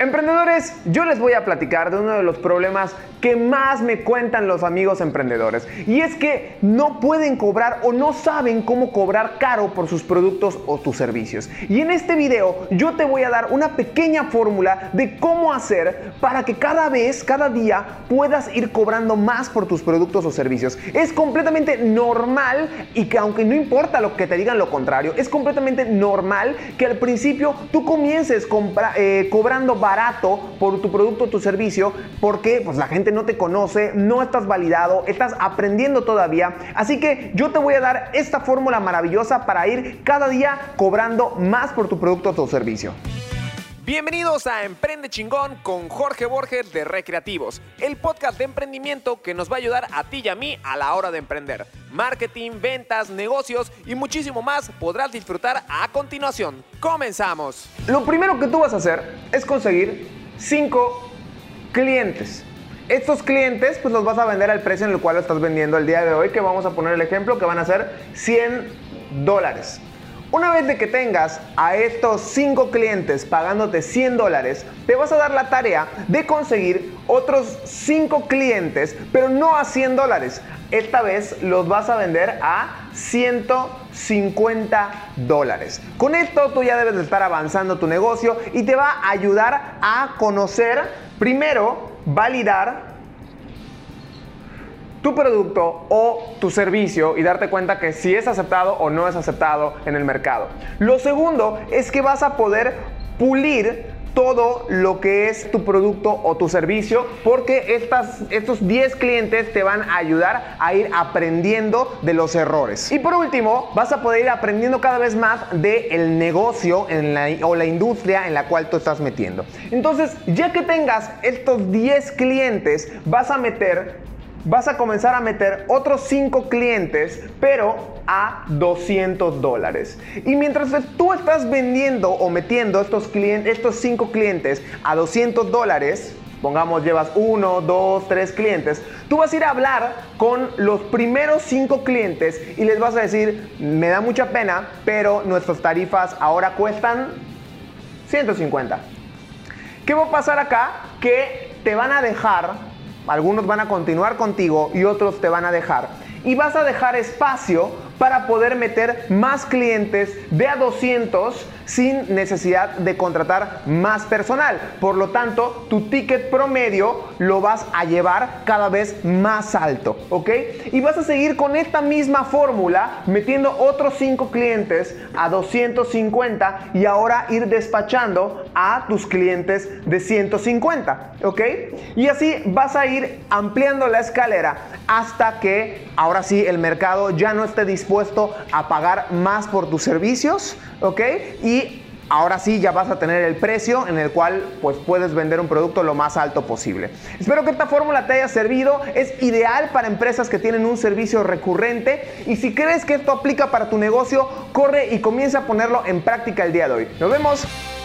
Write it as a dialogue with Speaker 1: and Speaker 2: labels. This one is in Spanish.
Speaker 1: Emprendedores, yo les voy a platicar de uno de los problemas que más me cuentan los amigos emprendedores. Y es que no pueden cobrar o no saben cómo cobrar caro por sus productos o tus servicios. Y en este video yo te voy a dar una pequeña fórmula de cómo hacer para que cada vez, cada día puedas ir cobrando más por tus productos o servicios. Es completamente normal y que aunque no importa lo que te digan lo contrario, es completamente normal que al principio tú comiences eh, cobrando barato por tu producto o tu servicio porque pues la gente no te conoce, no estás validado, estás aprendiendo todavía. Así que yo te voy a dar esta fórmula maravillosa para ir cada día cobrando más por tu producto o tu servicio.
Speaker 2: Bienvenidos a Emprende Chingón con Jorge Borges de Recreativos, el podcast de emprendimiento que nos va a ayudar a ti y a mí a la hora de emprender. Marketing, ventas, negocios y muchísimo más podrás disfrutar a continuación. Comenzamos.
Speaker 1: Lo primero que tú vas a hacer es conseguir 5 clientes. Estos clientes pues los vas a vender al precio en el cual lo estás vendiendo el día de hoy, que vamos a poner el ejemplo que van a ser 100 dólares. Una vez de que tengas a estos 5 clientes pagándote 100 dólares, te vas a dar la tarea de conseguir otros 5 clientes, pero no a 100 dólares. Esta vez los vas a vender a 150 dólares. Con esto tú ya debes de estar avanzando tu negocio y te va a ayudar a conocer, primero, validar tu producto o tu servicio y darte cuenta que si es aceptado o no es aceptado en el mercado. Lo segundo es que vas a poder pulir todo lo que es tu producto o tu servicio porque estas, estos 10 clientes te van a ayudar a ir aprendiendo de los errores. Y por último, vas a poder ir aprendiendo cada vez más del negocio en la, o la industria en la cual tú estás metiendo. Entonces, ya que tengas estos 10 clientes, vas a meter vas a comenzar a meter otros 5 clientes, pero a 200 dólares. Y mientras tú estás vendiendo o metiendo estos, clientes, estos 5 clientes a 200 dólares, pongamos llevas 1, 2, 3 clientes, tú vas a ir a hablar con los primeros 5 clientes y les vas a decir, me da mucha pena, pero nuestras tarifas ahora cuestan 150. ¿Qué va a pasar acá? Que te van a dejar algunos van a continuar contigo y otros te van a dejar. Y vas a dejar espacio para poder meter más clientes de a 200 sin necesidad de contratar más personal. Por lo tanto, tu ticket promedio lo vas a llevar cada vez más alto, ¿ok? Y vas a seguir con esta misma fórmula metiendo otros 5 clientes a 250 y ahora ir despachando a tus clientes de 150, ¿ok? Y así vas a ir ampliando la escalera hasta que ahora sí el mercado ya no esté a pagar más por tus servicios, ¿ok? Y ahora sí ya vas a tener el precio en el cual pues puedes vender un producto lo más alto posible. Espero que esta fórmula te haya servido, es ideal para empresas que tienen un servicio recurrente y si crees que esto aplica para tu negocio, corre y comienza a ponerlo en práctica el día de hoy. Nos vemos.